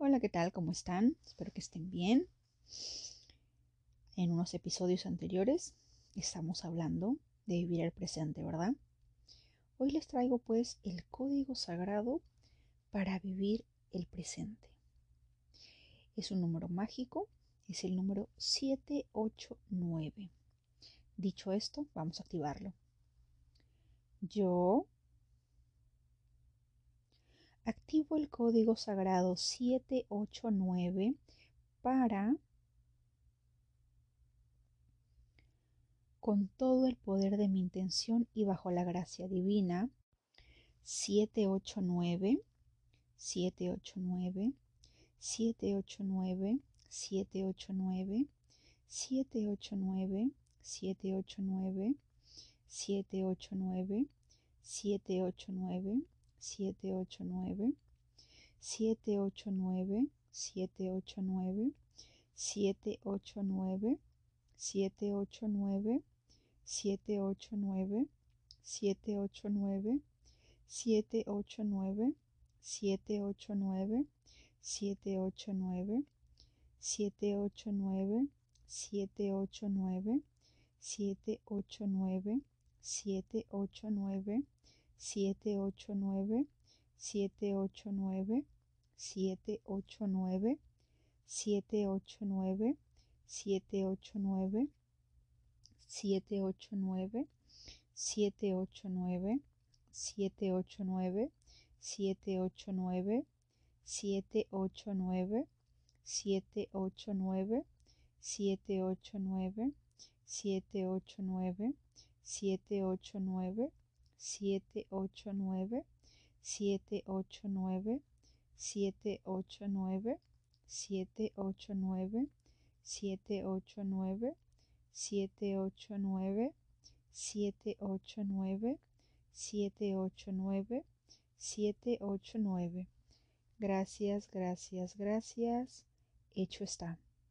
Hola, ¿qué tal? ¿Cómo están? Espero que estén bien. En unos episodios anteriores estamos hablando de vivir el presente, ¿verdad? Hoy les traigo pues el código sagrado para vivir el presente. Es un número mágico, es el número 789. Dicho esto, vamos a activarlo. Yo activo el código sagrado 789 para, con todo el poder de mi intención y bajo la gracia divina, 789, 789, 789, 789, 789, 789, 789, 789, 789, siete ocho nueve siete ocho nueve siete ocho nueve siete ocho nueve siete ocho nueve siete ocho nueve siete ocho nueve siete 789 789 789 789 789 789 789 789 789 789 789 789 789 789 siete ocho nueve siete ocho nueve siete ocho nueve siete ocho nueve siete ocho nueve siete ocho nueve siete ocho nueve siete ocho nueve siete 789 789 789 789 789 789 789 789 789 789 789 789 789 789 789, 789, 789, 789, 789, 789, 789, 789. Gracias, gracias, gracias. Hecho está.